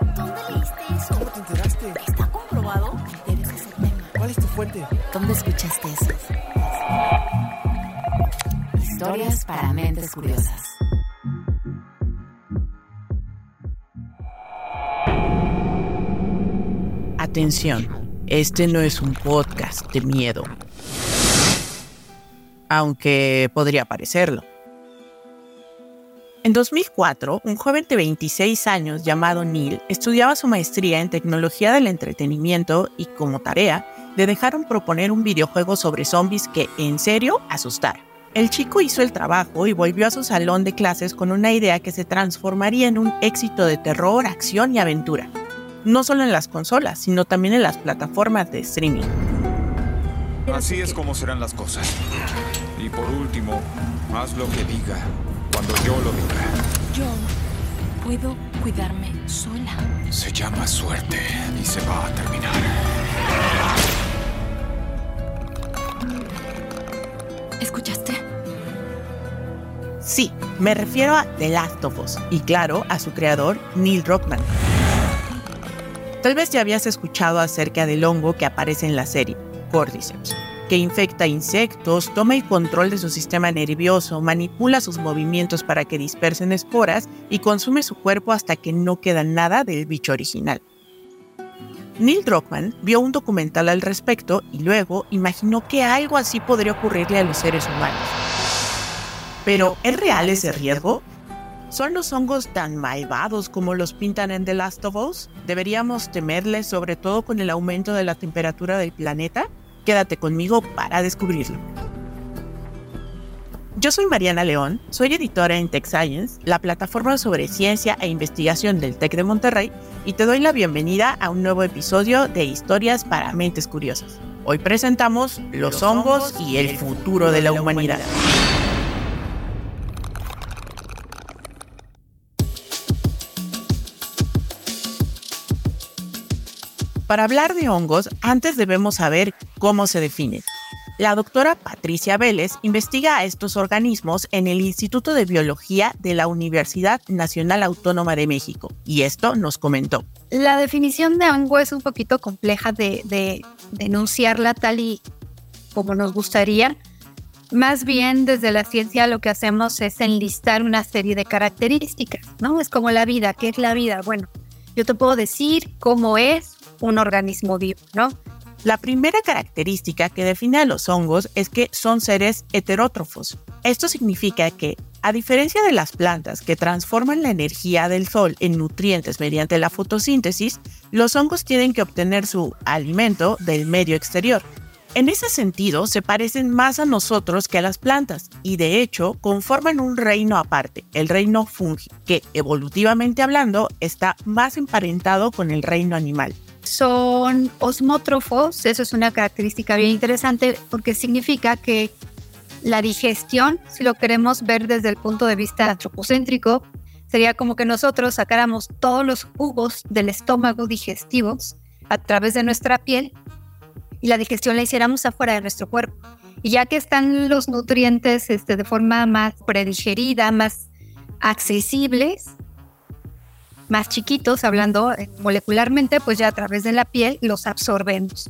¿Dónde leíste eso? ¿Cómo te enteraste? ¿Está comprobado? Eres ese tema. ¿Cuál es tu fuente? ¿Dónde escuchaste eso? Historias para mentes curiosas. Atención, este no es un podcast de miedo. Aunque podría parecerlo. En 2004, un joven de 26 años llamado Neil estudiaba su maestría en tecnología del entretenimiento y como tarea le dejaron proponer un videojuego sobre zombies que, en serio, asustara. El chico hizo el trabajo y volvió a su salón de clases con una idea que se transformaría en un éxito de terror, acción y aventura. No solo en las consolas, sino también en las plataformas de streaming. Así es como serán las cosas. Y por último, haz lo que diga cuando yo lo diga. Yo puedo cuidarme sola. Se llama suerte y se va a terminar. ¿Escuchaste? Sí, me refiero a The Last of Us y claro, a su creador, Neil Druckmann. Tal vez ya habías escuchado acerca del hongo que aparece en la serie, Cordyceps, que infecta insectos, toma el control de su sistema nervioso, manipula sus movimientos para que dispersen esporas y consume su cuerpo hasta que no queda nada del bicho original. Neil Druckmann vio un documental al respecto y luego imaginó que algo así podría ocurrirle a los seres humanos. Pero, ¿es real ese riesgo? ¿Son los hongos tan malvados como los pintan en The Last of Us? ¿Deberíamos temerles sobre todo con el aumento de la temperatura del planeta? Quédate conmigo para descubrirlo. Yo soy Mariana León, soy editora en Tech Science, la plataforma sobre ciencia e investigación del TEC de Monterrey, y te doy la bienvenida a un nuevo episodio de Historias para Mentes Curiosas. Hoy presentamos los hongos y el futuro de la humanidad. Para hablar de hongos, antes debemos saber cómo se definen. La doctora Patricia Vélez investiga a estos organismos en el Instituto de Biología de la Universidad Nacional Autónoma de México y esto nos comentó. La definición de hongo es un poquito compleja de, de, de enunciarla tal y como nos gustaría. Más bien desde la ciencia lo que hacemos es enlistar una serie de características, ¿no? Es como la vida, ¿qué es la vida? Bueno, yo te puedo decir cómo es un organismo vivo, ¿no? La primera característica que define a los hongos es que son seres heterótrofos. Esto significa que, a diferencia de las plantas que transforman la energía del sol en nutrientes mediante la fotosíntesis, los hongos tienen que obtener su alimento del medio exterior. En ese sentido, se parecen más a nosotros que a las plantas y de hecho conforman un reino aparte, el reino fungi, que evolutivamente hablando está más emparentado con el reino animal. Son osmótrofos, eso es una característica bien interesante porque significa que la digestión, si lo queremos ver desde el punto de vista antropocéntrico, sería como que nosotros sacáramos todos los jugos del estómago digestivos a través de nuestra piel y la digestión la hiciéramos afuera de nuestro cuerpo. Y ya que están los nutrientes este, de forma más predigerida, más accesibles, más chiquitos, hablando eh, molecularmente, pues ya a través de la piel los absorbemos.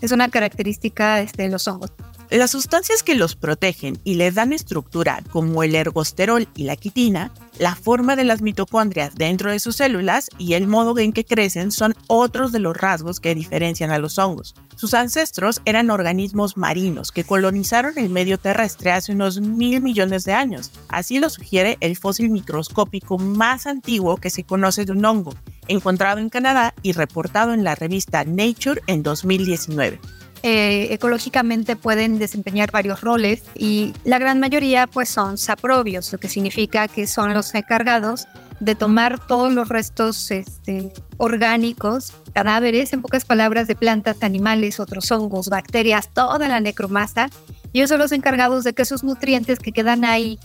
Es una característica este, de los hongos. Las sustancias que los protegen y les dan estructura, como el ergosterol y la quitina, la forma de las mitocondrias dentro de sus células y el modo en que crecen son otros de los rasgos que diferencian a los hongos. Sus ancestros eran organismos marinos que colonizaron el medio terrestre hace unos mil millones de años. Así lo sugiere el fósil microscópico más antiguo que se conoce de un hongo, encontrado en Canadá y reportado en la revista Nature en 2019 eh, ecológicamente pueden desempeñar varios roles y la gran mayoría pues son saprobios, lo que significa que son los encargados de tomar todos los restos este, orgánicos, cadáveres, en pocas palabras, de plantas, animales, otros hongos, bacterias, toda la necromasa. Y ellos son los encargados de que esos nutrientes que quedan ahí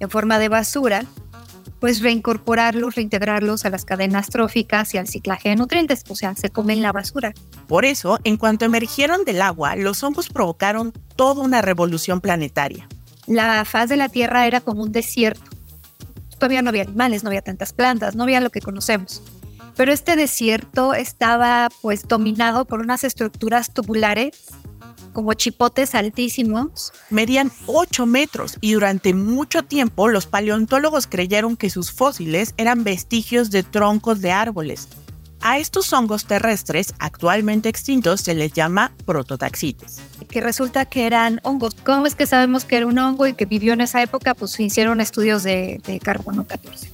en forma de basura pues reincorporarlos, reintegrarlos a las cadenas tróficas y al ciclaje de nutrientes, o sea, se comen la basura. Por eso, en cuanto emergieron del agua, los hongos provocaron toda una revolución planetaria. La faz de la Tierra era como un desierto. Todavía no había animales, no había tantas plantas, no había lo que conocemos. pero este desierto estaba pues dominado por unas estructuras tubulares como chipotes altísimos. Medían 8 metros y durante mucho tiempo los paleontólogos creyeron que sus fósiles eran vestigios de troncos de árboles. A estos hongos terrestres, actualmente extintos, se les llama prototaxites. Que resulta que eran hongos. ¿Cómo es que sabemos que era un hongo y que vivió en esa época? Pues se hicieron estudios de, de carbono 14.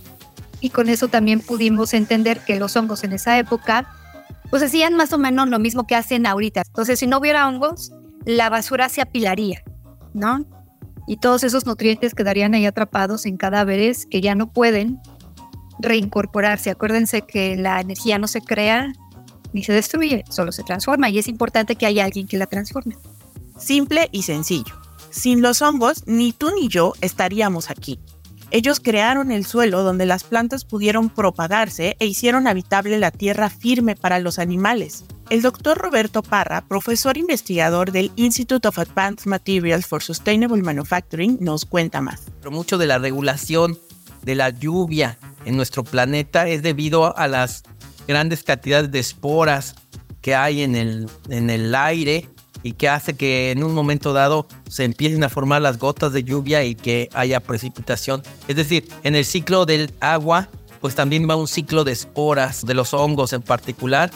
Y con eso también pudimos entender que los hongos en esa época pues hacían más o menos lo mismo que hacen ahorita. Entonces, si no hubiera hongos, la basura se apilaría, ¿no? Y todos esos nutrientes quedarían ahí atrapados en cadáveres que ya no pueden reincorporarse. Acuérdense que la energía no se crea ni se destruye, solo se transforma y es importante que haya alguien que la transforme. Simple y sencillo. Sin los hongos, ni tú ni yo estaríamos aquí. Ellos crearon el suelo donde las plantas pudieron propagarse e hicieron habitable la tierra firme para los animales. El doctor Roberto Parra, profesor investigador del Institute of Advanced Materials for Sustainable Manufacturing, nos cuenta más. Pero mucho de la regulación de la lluvia en nuestro planeta es debido a las grandes cantidades de esporas que hay en el, en el aire y que hace que en un momento dado se empiecen a formar las gotas de lluvia y que haya precipitación. Es decir, en el ciclo del agua, pues también va un ciclo de esporas, de los hongos en particular,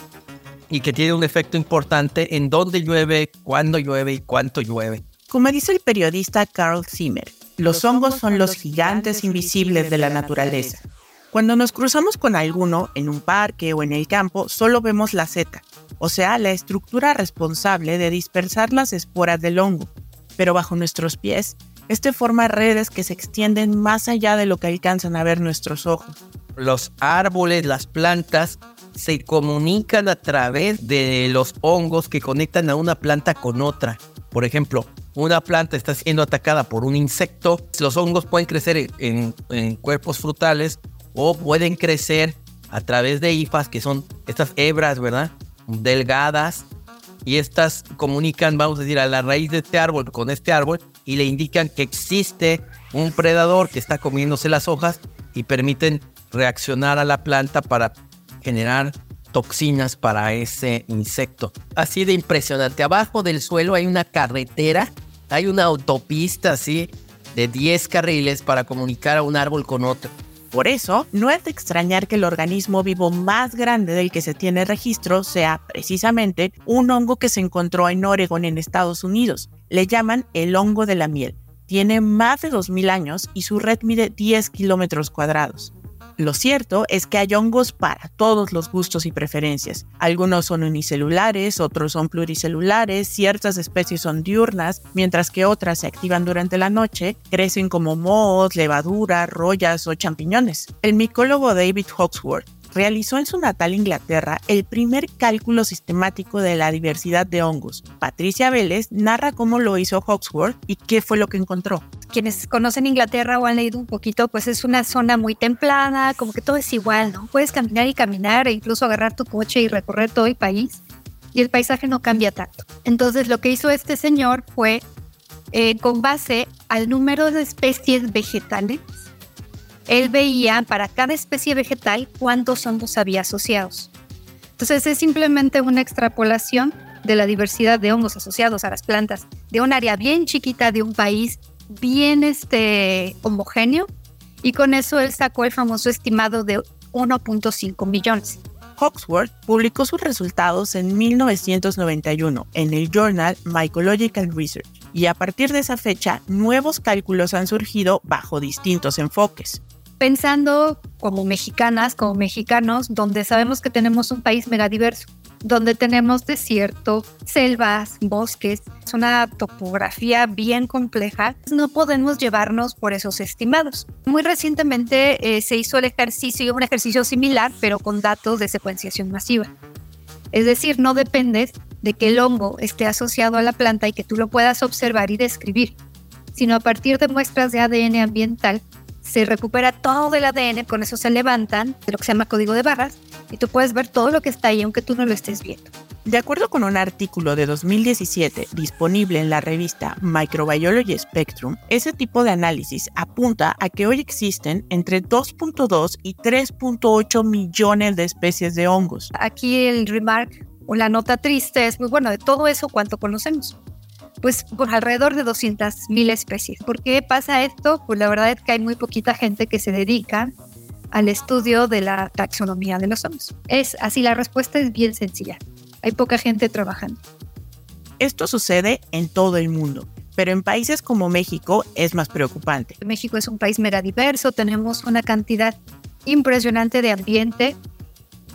y que tiene un efecto importante en dónde llueve, cuándo llueve y cuánto llueve. Como dice el periodista Carl Zimmer, los hongos son los gigantes invisibles de la naturaleza. Cuando nos cruzamos con alguno en un parque o en el campo, solo vemos la seta, o sea, la estructura responsable de dispersar las esporas del hongo. Pero bajo nuestros pies, este forma redes que se extienden más allá de lo que alcanzan a ver nuestros ojos. Los árboles, las plantas, se comunican a través de los hongos que conectan a una planta con otra. Por ejemplo, una planta está siendo atacada por un insecto, los hongos pueden crecer en, cuerpos frutales o pueden crecer a través de hifas, que son estas hebras, ¿verdad? Delgadas. Y estas comunican, vamos a decir, a la raíz de este árbol con este árbol y le indican que existe un predador que está comiéndose las hojas y permiten reaccionar a la planta para generar toxinas para ese insecto. Así de impresionante. Abajo del suelo hay una carretera, hay una autopista así de 10 carriles para comunicar a un árbol con otro. Por eso, no es de extrañar que el organismo vivo más grande del que se tiene registro sea precisamente un hongo que se encontró en Oregon, en Estados Unidos. Le llaman el hongo de la miel. Tiene más de 2.000 años y su red mide 10 kilómetros cuadrados. Lo cierto es que hay hongos para todos los gustos y preferencias. Algunos son unicelulares, otros son pluricelulares, ciertas especies son diurnas, mientras que otras se activan durante la noche, crecen como mohos, levadura, rollas o champiñones. El micólogo David Hawksworth realizó en su natal Inglaterra el primer cálculo sistemático de la diversidad de hongos. Patricia Vélez narra cómo lo hizo Hawksworth y qué fue lo que encontró. Quienes conocen Inglaterra o han leído un poquito, pues es una zona muy templada, como que todo es igual, ¿no? Puedes caminar y caminar e incluso agarrar tu coche y recorrer todo el país y el paisaje no cambia tanto. Entonces lo que hizo este señor fue, eh, con base al número de especies vegetales, él veía para cada especie vegetal cuántos hongos había asociados. Entonces es simplemente una extrapolación de la diversidad de hongos asociados a las plantas de un área bien chiquita de un país bien este, homogéneo y con eso él sacó el famoso estimado de 1.5 millones. Hawksworth publicó sus resultados en 1991 en el journal Mycological Research y a partir de esa fecha nuevos cálculos han surgido bajo distintos enfoques. Pensando como mexicanas, como mexicanos, donde sabemos que tenemos un país megadiverso, donde tenemos desierto, selvas, bosques, es una topografía bien compleja, no podemos llevarnos por esos estimados. Muy recientemente eh, se hizo el ejercicio, un ejercicio similar, pero con datos de secuenciación masiva. Es decir, no dependes de que el hongo esté asociado a la planta y que tú lo puedas observar y describir, sino a partir de muestras de ADN ambiental se recupera todo el ADN, con eso se levantan de lo que se llama código de barras y tú puedes ver todo lo que está ahí aunque tú no lo estés viendo. De acuerdo con un artículo de 2017 disponible en la revista Microbiology Spectrum, ese tipo de análisis apunta a que hoy existen entre 2.2 y 3.8 millones de especies de hongos. Aquí el remark o la nota triste es, pues bueno, de todo eso, ¿cuánto conocemos? Pues por alrededor de 200.000 especies. ¿Por qué pasa esto? Pues la verdad es que hay muy poquita gente que se dedica al estudio de la taxonomía de los hongos. Es así, la respuesta es bien sencilla. Hay poca gente trabajando. Esto sucede en todo el mundo, pero en países como México es más preocupante. México es un país mega diverso, tenemos una cantidad impresionante de ambiente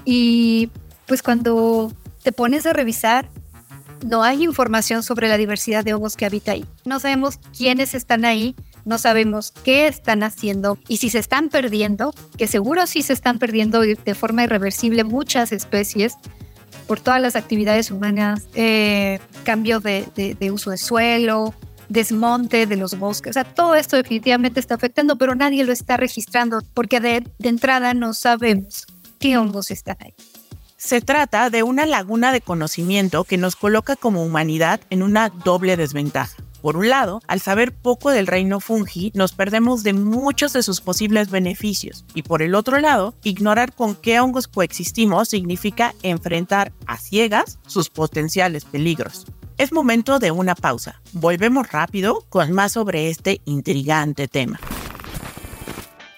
y pues cuando te pones a revisar, no hay información sobre la diversidad de hongos que habita ahí. No sabemos quiénes están ahí, no sabemos qué están haciendo y si se están perdiendo, que seguro sí se están perdiendo de forma irreversible muchas especies por todas las actividades humanas, eh, cambio de, uso de suelo, desmonte de los bosques. O sea, todo esto definitivamente está afectando, pero nadie lo está registrando porque de, de entrada no sabemos qué hongos están ahí. Se trata de una laguna de conocimiento que nos coloca como humanidad en una doble desventaja. Por un lado, al saber poco del reino fungi, nos perdemos de muchos de sus posibles beneficios. Y por el otro lado, ignorar con qué hongos coexistimos significa enfrentar a ciegas sus potenciales peligros. Es momento de una pausa. Volvemos rápido con más sobre este intrigante tema.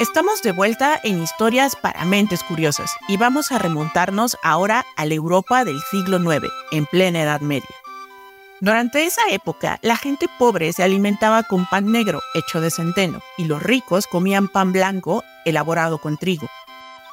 Estamos de vuelta en Historias para Mentes Curiosas y vamos a remontarnos ahora a la Europa del siglo IX, en plena Edad Media. Durante esa época, la gente pobre se alimentaba con pan negro hecho de centeno y los ricos comían pan blanco elaborado con trigo.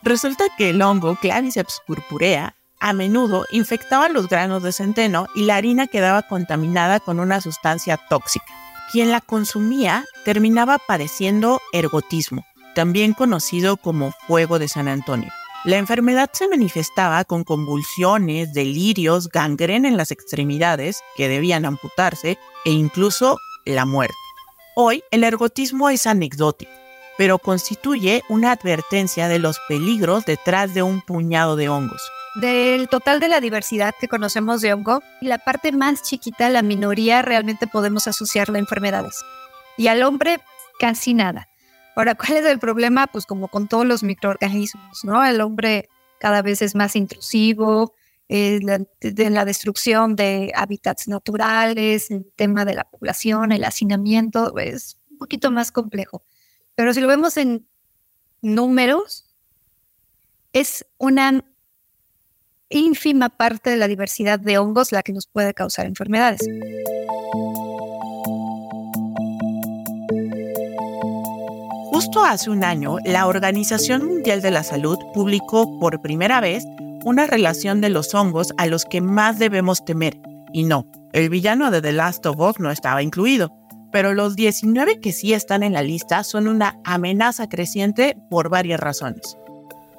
Resulta que el hongo Claviceps purpurea a menudo infectaba los granos de centeno y la harina quedaba contaminada con una sustancia tóxica. Quien la consumía terminaba padeciendo ergotismo, también conocido como fuego de San Antonio. La enfermedad se manifestaba con convulsiones, delirios, gangrena en las extremidades que debían amputarse e incluso la muerte. Hoy el ergotismo es anecdótico, pero constituye una advertencia de los peligros detrás de un puñado de hongos. Del total de la diversidad que conocemos de hongo, la parte más chiquita, la minoría, realmente podemos asociarla a enfermedades. Y al hombre, casi nada. Ahora, ¿cuál es el problema? Pues como con todos los microorganismos, ¿no? El hombre cada vez es más intrusivo, eh, la destrucción de hábitats naturales, el tema de la población, el hacinamiento, es un poquito más complejo. Pero si lo vemos en números, es una ínfima parte de la diversidad de hongos la que nos puede causar enfermedades. Justo hace un año, la Organización Mundial de la Salud publicó por primera vez una relación de los hongos a los que más debemos temer. Y no, el villano de The Last of Us no estaba incluido, pero los 19 que sí están en la lista son una amenaza creciente por varias razones.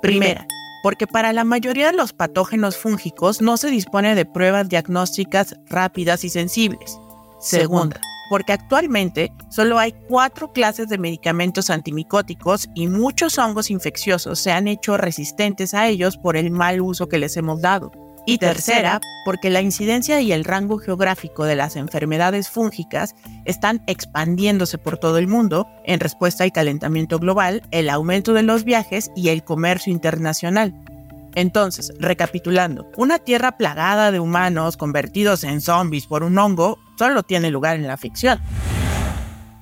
Primera, porque para la mayoría de los patógenos fúngicos no se dispone de pruebas diagnósticas rápidas y sensibles. Segunda, porque actualmente solo hay cuatro clases de medicamentos antimicóticos y muchos hongos infecciosos se han hecho resistentes a ellos por el mal uso que les hemos dado. Y tercera, porque la incidencia y el rango geográfico de las enfermedades fúngicas están expandiéndose por todo el mundo en respuesta al calentamiento global, el aumento de los viajes y el comercio internacional. Entonces, recapitulando, una tierra plagada de humanos convertidos en zombies por un hongo solo tiene lugar en la ficción.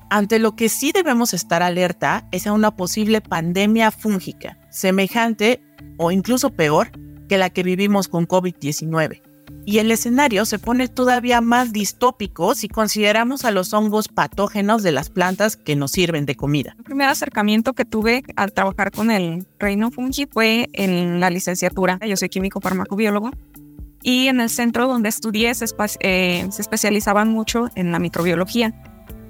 Ante lo que sí debemos estar alerta es a una posible pandemia fúngica, semejante o incluso peor que la que vivimos con COVID-19. Y el escenario se pone todavía más distópico si consideramos a los hongos patógenos de las plantas que nos sirven de comida. El primer acercamiento que tuve al trabajar con el reino fungi fue en la licenciatura. Yo soy químico farmacobiólogo y en el centro donde estudié se, eh, se especializaban mucho en la microbiología.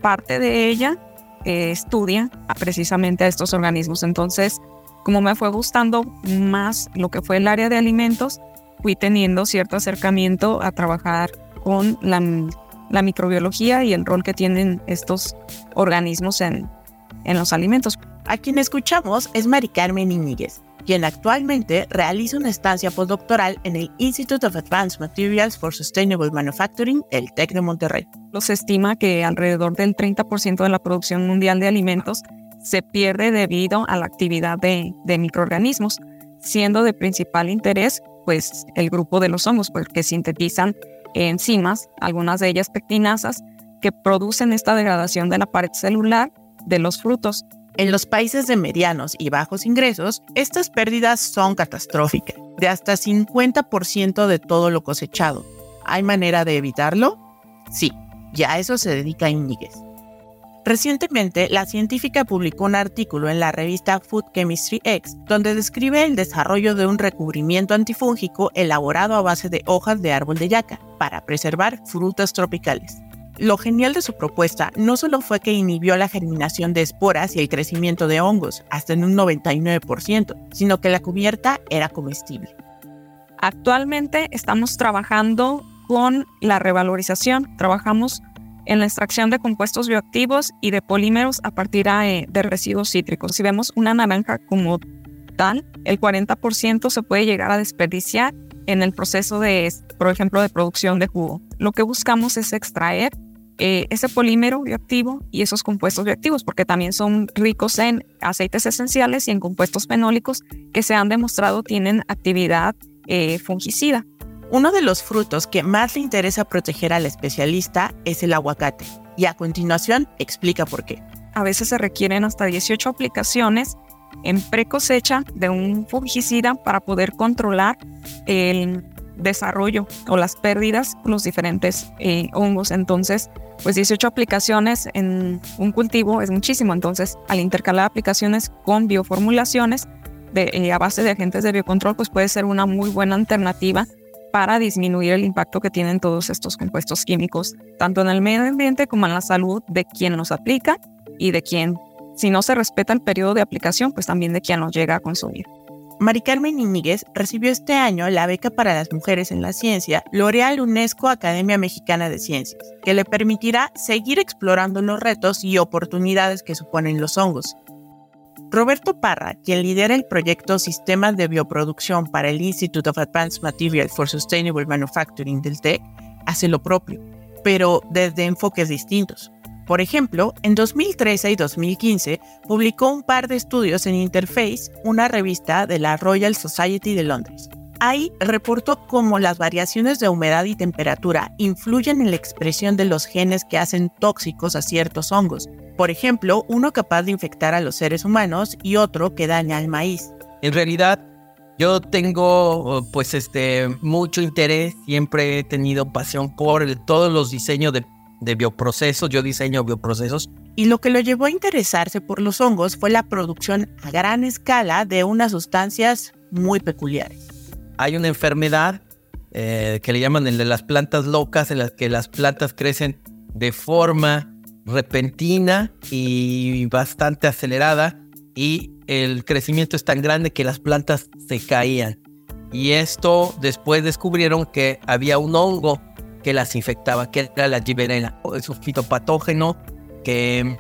Parte de ella eh, estudia precisamente a estos organismos. Entonces, como me fue gustando más lo que fue el área de alimentos, fui teniendo cierto acercamiento a trabajar con la, la microbiología y el rol que tienen estos organismos en, en los alimentos. A quien escuchamos es Mari Carmen Iñiguez, quien actualmente realiza una estancia postdoctoral en el Institute of Advanced Materials for Sustainable Manufacturing, el TEC de Monterrey. Se estima que alrededor del 30% de la producción mundial de alimentos se pierde debido a la actividad de, de microorganismos, siendo de principal interés pues el grupo de los hongos, porque sintetizan enzimas, algunas de ellas pectinasas, que producen esta degradación de la pared celular de los frutos. En los países de medianos y bajos ingresos, estas pérdidas son catastróficas, de hasta 50% de todo lo cosechado. ¿Hay manera de evitarlo? Sí, ya a eso se dedica Íñiguez. Recientemente, la científica publicó un artículo en la revista Food Chemistry X, donde describe el desarrollo de un recubrimiento antifúngico elaborado a base de hojas de árbol de yaca para preservar frutas tropicales. Lo genial de su propuesta no solo fue que inhibió la germinación de esporas y el crecimiento de hongos hasta en un 99%, sino que la cubierta era comestible. Actualmente estamos trabajando con la revalorización, trabajamos en la extracción de compuestos bioactivos y de polímeros a partir eh, de, residuos cítricos. Si vemos una naranja como tal, el 40% se puede llegar a desperdiciar en el proceso de, por ejemplo, de producción de jugo. Lo que buscamos es extraer eh, ese polímero bioactivo y esos compuestos bioactivos, porque también son ricos en aceites esenciales y en compuestos fenólicos que se han demostrado tienen actividad eh, fungicida. Uno de los frutos que más le interesa proteger al especialista es el aguacate, y a continuación explica por qué. A veces se requieren hasta 18 aplicaciones en pre-cosecha de un fungicida para poder controlar el desarrollo o las pérdidas los diferentes eh, hongos. Entonces, pues 18 aplicaciones en un cultivo es muchísimo. Entonces, al intercalar aplicaciones con bioformulaciones eh, a base de agentes de biocontrol, pues puede ser una muy buena alternativa para disminuir el impacto que tienen todos estos compuestos químicos, tanto en el medio ambiente como en la salud de quien los aplica y de quien, si no se respeta el periodo de aplicación, pues también de quien los llega a consumir. Mari Carmen recibió este año la beca para las mujeres en la ciencia L'Oreal UNESCO Academia Mexicana de Ciencias, que le permitirá seguir explorando los retos y oportunidades que suponen los hongos, Roberto Parra, quien lidera el proyecto Sistemas de Bioproducción para el Institute of Advanced Materials for Sustainable Manufacturing del TEC, hace lo propio, pero desde enfoques distintos. Por ejemplo, en 2013 y 2015 publicó un par de estudios en Interface, una revista de la Royal Society de Londres. Ahí reportó cómo las variaciones de humedad y temperatura influyen en la expresión de los genes que hacen tóxicos a ciertos hongos, por ejemplo, uno capaz de infectar a los seres humanos y otro que daña al maíz. En realidad, yo tengo pues este mucho interés, siempre he tenido pasión por todos los diseños de, de bioprocesos, yo diseño bioprocesos. Y lo que lo llevó a interesarse por los hongos fue la producción a gran escala de unas sustancias muy peculiares. Hay una enfermedad eh, que le llaman el de las plantas locas, en las que las plantas crecen de forma repentina y bastante acelerada y el crecimiento es tan grande que las plantas se caían. Y esto después descubrieron que había un hongo que las infectaba, que era la giberela. Es un fitopatógeno que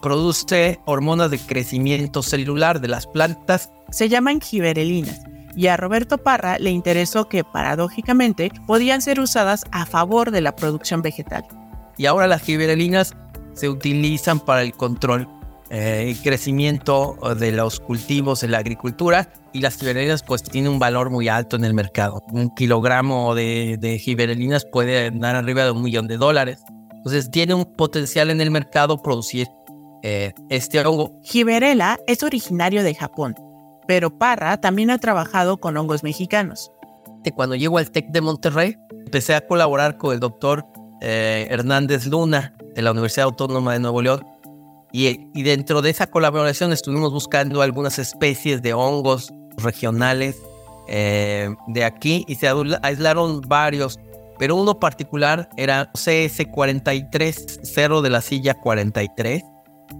produce hormonas de crecimiento celular de las plantas. Se llaman giberelinas y a Roberto Parra le interesó que paradójicamente podían ser usadas a favor de la producción vegetal. Y ahora las giberelinas se utilizan para el control eh, y crecimiento de los cultivos en la agricultura y las giberelinas pues tienen un valor muy alto en el mercado. Un kilogramo de, de giberelinas puede dar arriba de un millón de dólares. Entonces tiene un potencial en el mercado producir eh, este hongo. Giberela es originario de Japón, pero Parra también ha trabajado con hongos mexicanos. Cuando llego al TEC de Monterrey, empecé a colaborar con el doctor eh, Hernández Luna de la Universidad Autónoma de Nuevo León. Y, dentro de esa colaboración estuvimos buscando algunas especies de hongos regionales eh, de aquí y se aislaron varios, pero uno particular era CS43, cero de la silla 43.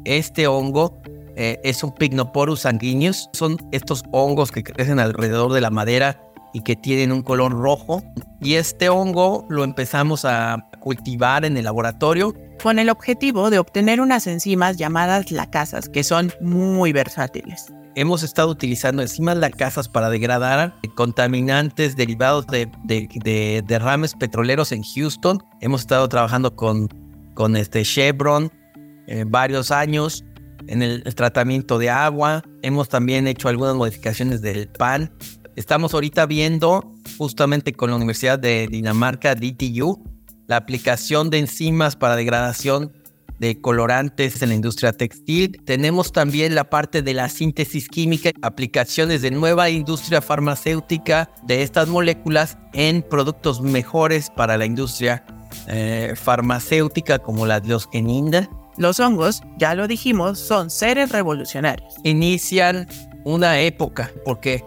Este hongo eh, es un Pignoporus sanguineus, son estos hongos que crecen alrededor de la madera y que tienen un color rojo. Y este hongo lo empezamos a cultivar en el laboratorio. Con el objetivo de obtener unas enzimas llamadas lacasas, que son muy versátiles. Hemos estado utilizando enzimas lacasas para degradar contaminantes derivados de, derrames petroleros en Houston. Hemos estado trabajando con, con este Chevron eh, varios años en el tratamiento de agua. Hemos también hecho algunas modificaciones del pan Estamos ahorita viendo justamente con la Universidad de Dinamarca, DTU, la aplicación de enzimas para degradación de colorantes en la industria textil. Tenemos también la parte de la síntesis química, aplicaciones de nueva industria farmacéutica de estas moléculas en productos mejores para la industria eh, farmacéutica como la diosgeninda. Los hongos, ya lo dijimos, son seres revolucionarios. Inician una época porque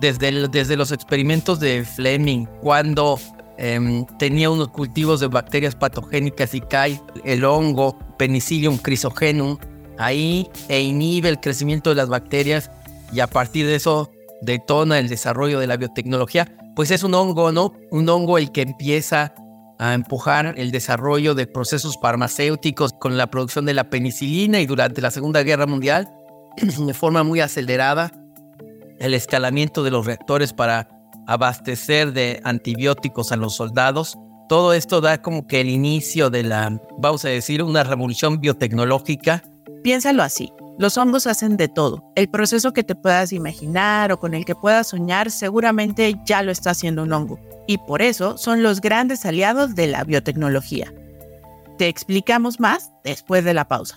desde, desde los experimentos de Fleming, cuando em, tenía unos cultivos de bacterias patogénicas y cae el hongo Penicillium chrysogenum ahí e inhibe el crecimiento de las bacterias y a partir de eso detona el desarrollo de la biotecnología, pues es un hongo, ¿no? Un hongo el que empieza a empujar el desarrollo de procesos farmacéuticos con la producción de la penicilina y durante la Segunda Guerra Mundial de forma muy acelerada el escalamiento de los reactores para abastecer de antibióticos a los soldados. Todo esto da como que el inicio de la, vamos a decir, una revolución biotecnológica. Piénsalo así. Los hongos hacen de todo. El proceso que te puedas imaginar o con el que puedas soñar seguramente ya lo está haciendo un hongo. Y por eso son los grandes aliados de la biotecnología. Te explicamos más después de la pausa.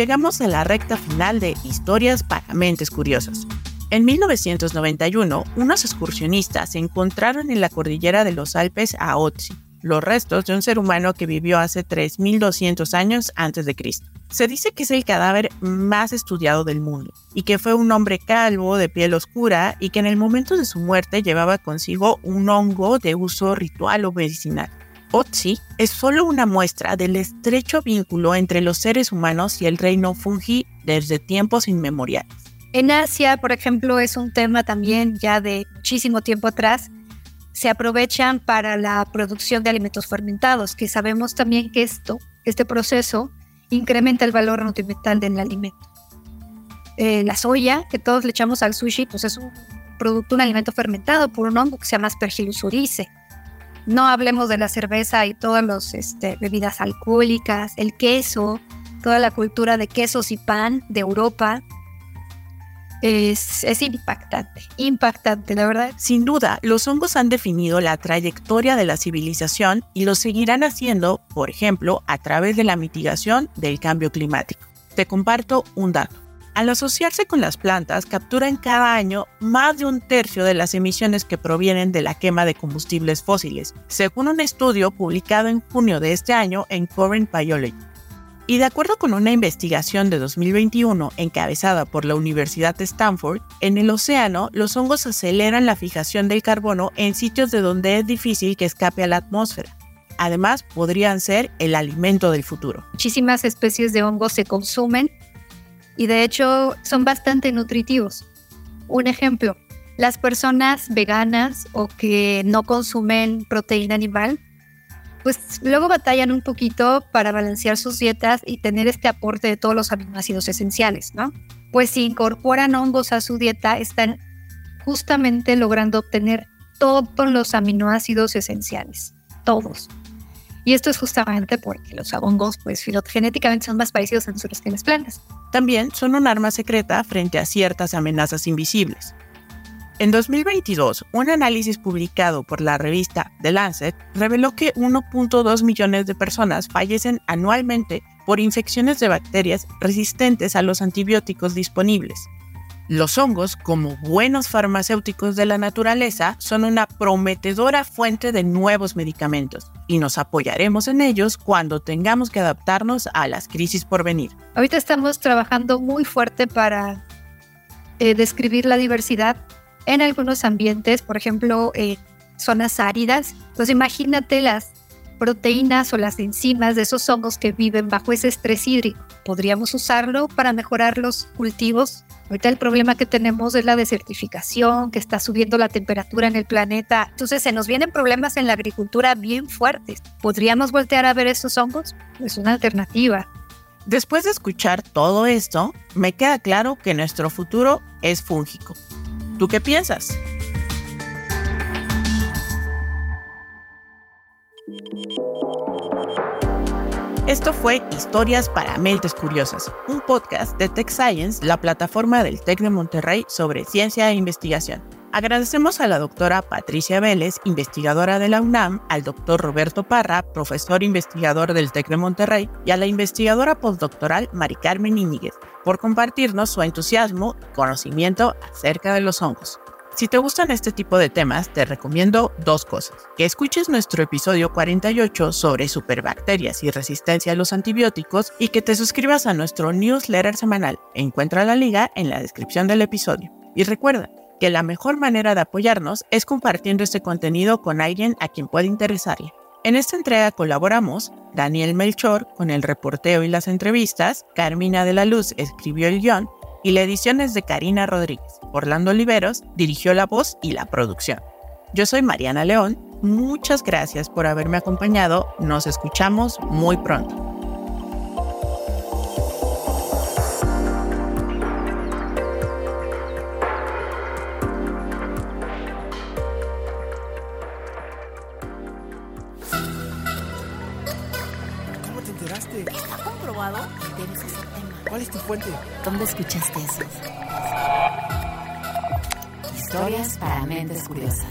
Llegamos a la recta final de Historias para Mentes Curiosas. En 1991, unos excursionistas encontraron en la cordillera de los Alpes a Otzi, los restos de un ser humano que vivió hace 3.200 años antes de Cristo. Se dice que es el cadáver más estudiado del mundo y que fue un hombre calvo de piel oscura y que en el momento de su muerte llevaba consigo un hongo de uso ritual o medicinal. Otzi es solo una muestra del estrecho vínculo entre los seres humanos y el reino fungi desde tiempos inmemoriales. En Asia, por ejemplo, es un tema también ya de muchísimo tiempo atrás. Se aprovechan para la producción de alimentos fermentados, que sabemos también que esto, este proceso, incrementa el valor nutrimental del alimento. Eh, la soya, que todos le echamos al sushi, pues es un producto, un alimento fermentado por un hongo que se llama Aspergillus no hablemos de la cerveza y todas las este, bebidas alcohólicas, el queso, toda la cultura de quesos y pan de Europa. Es, es, impactante, impactante, la verdad. Sin duda, los hongos han definido la trayectoria de la civilización y lo seguirán haciendo, por ejemplo, a través de la mitigación del cambio climático. Te comparto un dato. Al asociarse con las plantas, capturan cada año más de un tercio de las emisiones que provienen de la quema de combustibles fósiles, según un estudio publicado en junio de este año en Current Biology. Y de acuerdo con una investigación de 2021 encabezada por la Universidad de Stanford, en el océano los hongos aceleran la fijación del carbono en sitios de donde es difícil que escape a la atmósfera. Además, podrían ser el alimento del futuro. Muchísimas especies de hongos se consumen y de hecho son bastante nutritivos. Un ejemplo, las personas veganas o que no consumen proteína animal, pues luego batallan un poquito para balancear sus dietas y tener este aporte de todos los aminoácidos esenciales, ¿no? Pues si incorporan hongos a su dieta, están justamente logrando obtener todos los aminoácidos esenciales, todos. Y esto es justamente porque los hongos, pues filogenéticamente son más parecidos a nosotros que las plantas. También son un arma secreta frente a ciertas amenazas invisibles. En 2022, un análisis publicado por la revista The Lancet reveló que 1.2 millones de personas fallecen anualmente por infecciones de bacterias resistentes a los antibióticos disponibles. Los hongos, como buenos farmacéuticos de la naturaleza, son una prometedora fuente de nuevos medicamentos y nos apoyaremos en ellos cuando tengamos que adaptarnos a las crisis por venir. Ahorita estamos trabajando muy fuerte para eh, describir la diversidad en algunos ambientes, por ejemplo, en zonas áridas. Entonces imagínate las proteínas o las enzimas de esos hongos que viven bajo ese estrés hídrico. Podríamos usarlo para mejorar los cultivos Ahorita el problema que tenemos es la desertificación, que está subiendo la temperatura en el planeta. Entonces se nos vienen problemas en la agricultura bien fuertes. ¿Podríamos voltear a ver esos hongos? Es una alternativa. Después de escuchar todo esto, me queda claro que nuestro futuro es fúngico. ¿Tú qué piensas? Esto fue Historias para Mentes Curiosas, un podcast de Tech Science, la plataforma del TEC de Monterrey sobre ciencia e investigación. Agradecemos a la doctora Patricia Vélez, investigadora de la UNAM, al doctor Roberto Parra, profesor investigador del TEC de Monterrey, y a la investigadora postdoctoral Mari Carmen Íñiguez, por compartirnos su entusiasmo y conocimiento acerca de los hongos. Si te gustan este tipo de temas, te recomiendo dos cosas. Que escuches nuestro episodio 48 sobre superbacterias y resistencia a los antibióticos y que te suscribas a nuestro newsletter semanal. Encuentra la liga en la descripción del episodio. Y recuerda que la mejor manera de apoyarnos es compartiendo este contenido con alguien a quien pueda interesarle. En esta entrega colaboramos Daniel Melchor con el reporteo y las entrevistas, Carmina de la Luz escribió el guion y la edición es de Karina Rodríguez. Orlando Oliveros dirigió la voz y la producción. Yo soy Mariana León, muchas gracias por haberme acompañado, nos escuchamos muy pronto. ¿Dónde escuchaste eso? Historias para mentes curiosas.